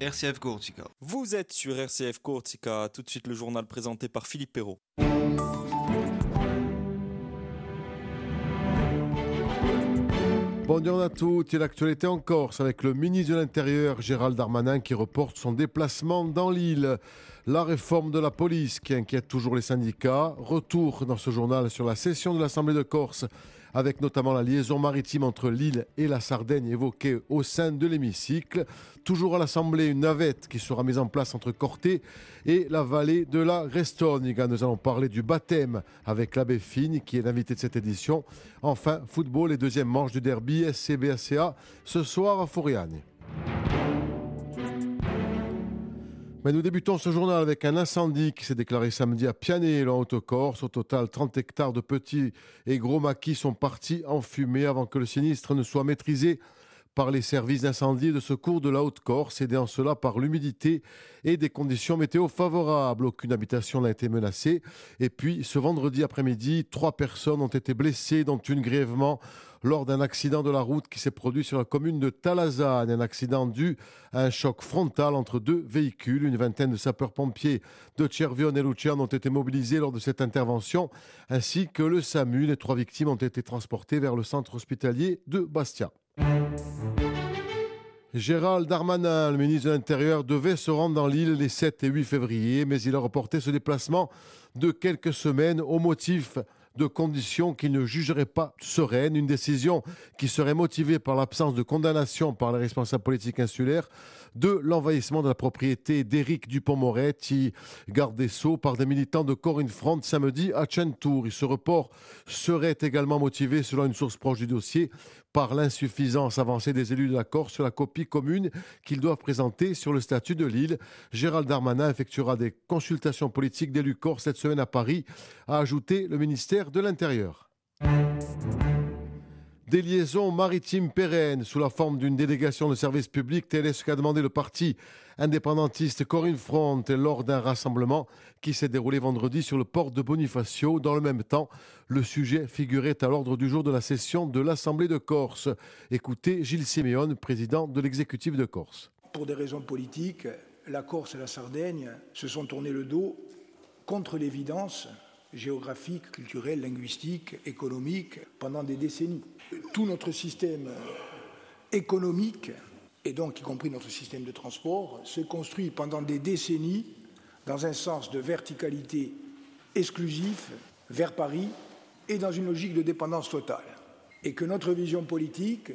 RCF Cortica. Vous êtes sur RCF Cortica, tout de suite le journal présenté par Philippe Perrault. Bonjour à tous, et l'actualité en Corse avec le ministre de l'Intérieur Gérald Darmanin qui reporte son déplacement dans l'île. La réforme de la police qui inquiète toujours les syndicats. Retour dans ce journal sur la session de l'Assemblée de Corse avec notamment la liaison maritime entre l'île et la Sardaigne évoquée au sein de l'hémicycle. Toujours à l'Assemblée, une navette qui sera mise en place entre Corté et la vallée de la Restoniga. Nous allons parler du baptême avec l'abbé Fine qui est l'invité de cette édition. Enfin, football et deuxième manche du derby SCBACA ce soir à Foriani. Mais nous débutons ce journal avec un incendie qui s'est déclaré samedi à Pianet, en Haute-Corse. Au total, 30 hectares de petits et gros maquis sont partis en fumée avant que le sinistre ne soit maîtrisé par les services d'incendie et de secours de la Haute-Corse, aidés en cela par l'humidité et des conditions météo favorables. Aucune habitation n'a été menacée. Et puis, ce vendredi après-midi, trois personnes ont été blessées, dont une grièvement lors d'un accident de la route qui s'est produit sur la commune de Talazane. Un accident dû à un choc frontal entre deux véhicules. Une vingtaine de sapeurs-pompiers de Cervion et Luciano ont été mobilisés lors de cette intervention, ainsi que le SAMU. Les trois victimes ont été transportées vers le centre hospitalier de Bastia. Gérald Darmanin, le ministre de l'Intérieur, devait se rendre dans l'île les 7 et 8 février, mais il a reporté ce déplacement de quelques semaines au motif de conditions qu'il ne jugerait pas sereines, une décision qui serait motivée par l'absence de condamnation par les responsables politiques insulaires de l'envahissement de la propriété d'Éric Dupont-Moretti, garde des Sceaux, par des militants de Corinne Front samedi à Chentour. ce report serait également motivé, selon une source proche du dossier, par l'insuffisance avancée des élus de la Corse sur la copie commune qu'ils doivent présenter sur le statut de l'île. Gérald Darmanin effectuera des consultations politiques d'élus corse cette semaine à Paris, a ajouté le ministère de l'Intérieur. Des liaisons maritimes pérennes sous la forme d'une délégation de service public, tel est ce qu'a demandé le parti indépendantiste Corinne Front lors d'un rassemblement qui s'est déroulé vendredi sur le port de Bonifacio. Dans le même temps, le sujet figurait à l'ordre du jour de la session de l'Assemblée de Corse. Écoutez Gilles Siméon, président de l'exécutif de Corse. Pour des raisons politiques, la Corse et la Sardaigne se sont tournés le dos contre l'évidence géographique, culturelle, linguistique, économique pendant des décennies. Tout notre système économique, et donc y compris notre système de transport, s'est construit pendant des décennies dans un sens de verticalité exclusif vers Paris et dans une logique de dépendance totale. Et que notre vision politique,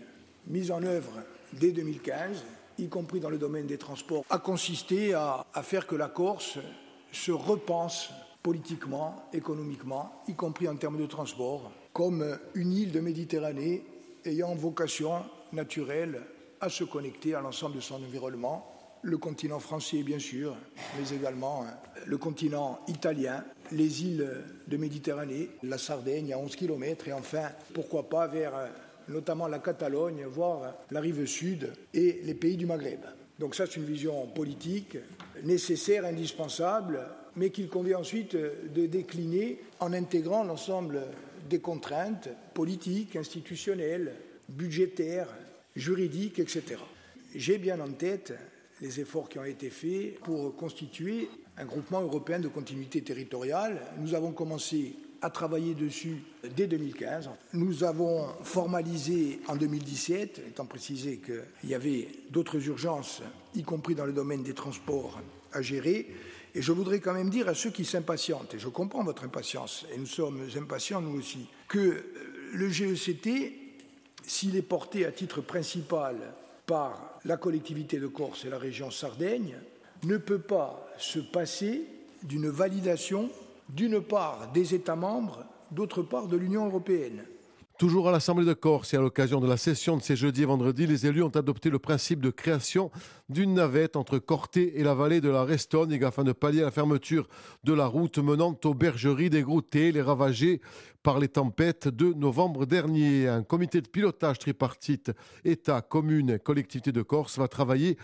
mise en œuvre dès 2015, y compris dans le domaine des transports, a consisté à, à faire que la Corse se repense politiquement, économiquement, y compris en termes de transport, comme une île de Méditerranée ayant vocation naturelle à se connecter à l'ensemble de son environnement, le continent français bien sûr, mais également euh, le continent italien, les îles de Méditerranée, la Sardaigne à 11 km et enfin, pourquoi pas vers euh, notamment la Catalogne, voire la rive sud et les pays du Maghreb. Donc ça, c'est une vision politique nécessaire, indispensable, mais qu'il convient ensuite de décliner en intégrant l'ensemble des contraintes politiques, institutionnelles, budgétaires, juridiques, etc. J'ai bien en tête les efforts qui ont été faits pour constituer un groupement européen de continuité territoriale. Nous avons commencé à travailler dessus dès 2015. Nous avons formalisé en 2017, étant précisé qu'il y avait d'autres urgences, y compris dans le domaine des transports, à gérer. Et je voudrais quand même dire à ceux qui s'impatientent, et je comprends votre impatience, et nous sommes impatients nous aussi, que euh, le GECT, s'il est porté à titre principal par la collectivité de Corse et la région Sardaigne, ne peut pas se passer d'une validation d'une part des États membres, d'autre part de l'Union européenne. Toujours à l'Assemblée de Corse et à l'occasion de la session de ces jeudis et vendredis, les élus ont adopté le principe de création d'une navette entre Corté et la vallée de la Restonigue afin de pallier la fermeture de la route menant aux bergeries des Groutés, les ravagées par les tempêtes de novembre dernier. Un comité de pilotage tripartite État, communes, collectivités de Corse va travailler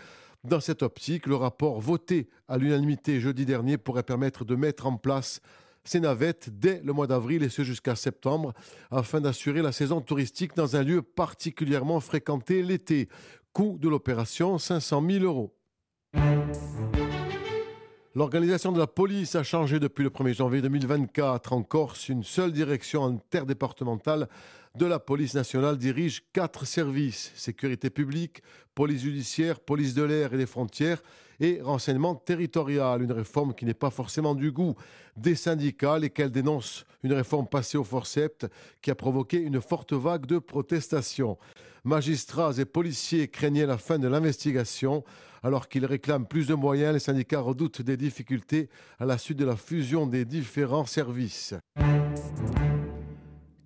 dans cette optique, le rapport voté à l'unanimité jeudi dernier pourrait permettre de mettre en place ces navettes dès le mois d'avril et ce jusqu'à septembre afin d'assurer la saison touristique dans un lieu particulièrement fréquenté l'été. Coût de l'opération 500 000 euros. L'organisation de la police a changé depuis le 1er janvier 2024. En Corse, une seule direction interdépartementale de la police nationale dirige quatre services sécurité publique, police judiciaire, police de l'air et des frontières et renseignement territorial. Une réforme qui n'est pas forcément du goût des syndicats, lesquels dénoncent une réforme passée au forceps qui a provoqué une forte vague de protestations. Magistrats et policiers craignaient la fin de l'investigation. Alors qu'ils réclament plus de moyens, les syndicats redoutent des difficultés à la suite de la fusion des différents services.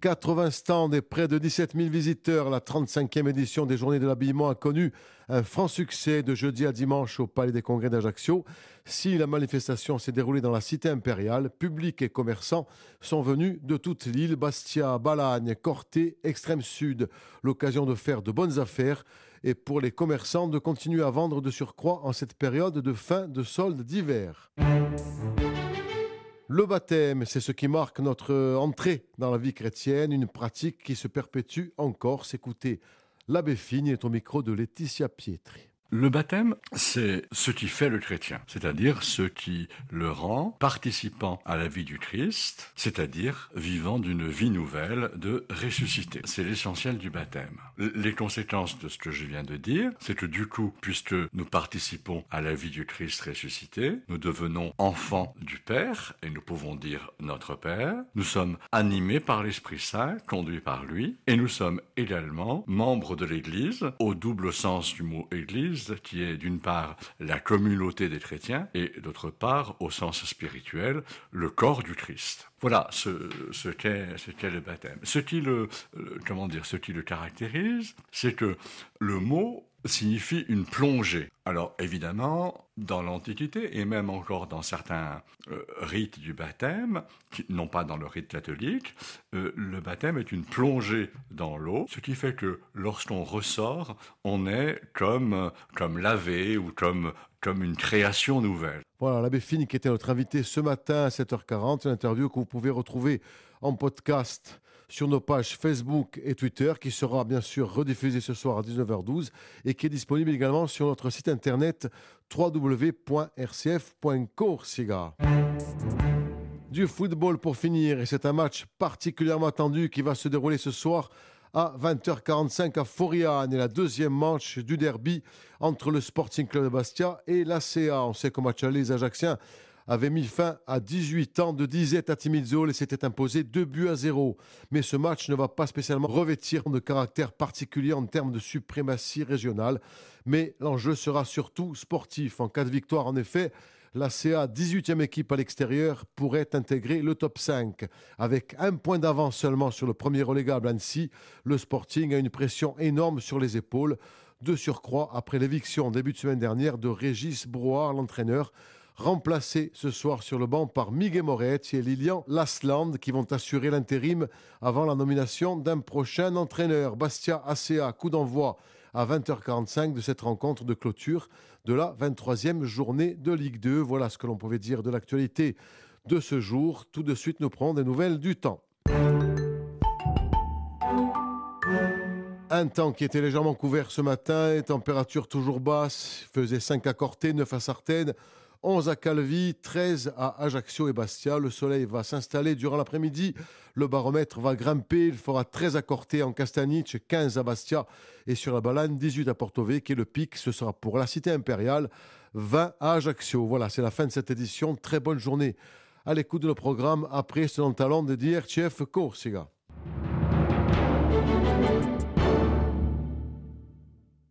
80 stands et près de 17 000 visiteurs. La 35e édition des Journées de l'habillement a connu un franc succès de jeudi à dimanche au Palais des Congrès d'Ajaccio. Si la manifestation s'est déroulée dans la cité impériale, publics et commerçants sont venus de toute l'île, Bastia, Balagne, Corté, Extrême Sud. L'occasion de faire de bonnes affaires et pour les commerçants de continuer à vendre de surcroît en cette période de fin de solde d'hiver. Le baptême, c'est ce qui marque notre entrée dans la vie chrétienne, une pratique qui se perpétue encore. Écoutez, l'abbé Figne est au micro de Laetitia Pietri. Le baptême, c'est ce qui fait le chrétien, c'est-à-dire ce qui le rend participant à la vie du Christ, c'est-à-dire vivant d'une vie nouvelle de ressuscité. C'est l'essentiel du baptême. Les conséquences de ce que je viens de dire, c'est que du coup, puisque nous participons à la vie du Christ ressuscité, nous devenons enfants du Père, et nous pouvons dire notre Père, nous sommes animés par l'Esprit Saint, conduits par lui, et nous sommes également membres de l'Église, au double sens du mot Église, qui est d'une part la communauté des chrétiens et d'autre part, au sens spirituel, le corps du Christ. Voilà ce, ce qu'est le baptême. Ce qui le, comment dire, ce qui le caractérise, c'est que le mot signifie une plongée. Alors évidemment, dans l'Antiquité et même encore dans certains euh, rites du baptême, qui, non pas dans le rite catholique, euh, le baptême est une plongée dans l'eau, ce qui fait que lorsqu'on ressort, on est comme, comme lavé ou comme, comme une création nouvelle. Voilà, l'abbé Fini qui était notre invité ce matin à 7h40, une interview que vous pouvez retrouver en podcast sur nos pages Facebook et Twitter, qui sera bien sûr rediffusée ce soir à 19h12 et qui est disponible également sur notre site internet www.rcf.corsiga. Du football pour finir, et c'est un match particulièrement attendu qui va se dérouler ce soir à 20h45 à Foriane et la deuxième manche du derby entre le Sporting Club de Bastia et l'ACA. On sait qu'au match les Ajacciens avait mis fin à 18 ans de disette à Timizol et s'était imposé 2 buts à 0. Mais ce match ne va pas spécialement revêtir de caractère particulier en termes de suprématie régionale. Mais l'enjeu sera surtout sportif. En cas de victoire, en effet, la CA, 18e équipe à l'extérieur, pourrait intégrer le top 5. Avec un point d'avance seulement sur le premier relégable Annecy, le Sporting a une pression énorme sur les épaules. De surcroît, après l'éviction début de semaine dernière de Régis Brouard, l'entraîneur, remplacé ce soir sur le banc par Miguel Moretti et Lilian Lasland qui vont assurer l'intérim avant la nomination d'un prochain entraîneur. Bastia ACA, coup d'envoi à 20h45 de cette rencontre de clôture de la 23e journée de Ligue 2. Voilà ce que l'on pouvait dire de l'actualité de ce jour. Tout de suite, nous prenons des nouvelles du temps. Un temps qui était légèrement couvert ce matin, température toujours basse, faisait 5 à Corté, 9 à Sartène, 11 à Calvi, 13 à Ajaccio et Bastia. Le soleil va s'installer durant l'après-midi. Le baromètre va grimper. Il fera 13 à Corté en Castaniche, 15 à Bastia et sur la Balane, 18 à Porto Vecchio. Et le pic, ce sera pour la cité impériale, 20 à Ajaccio. Voilà, c'est la fin de cette édition. Très bonne journée à l'écoute de le programme après ce talent de DRTF Corsica.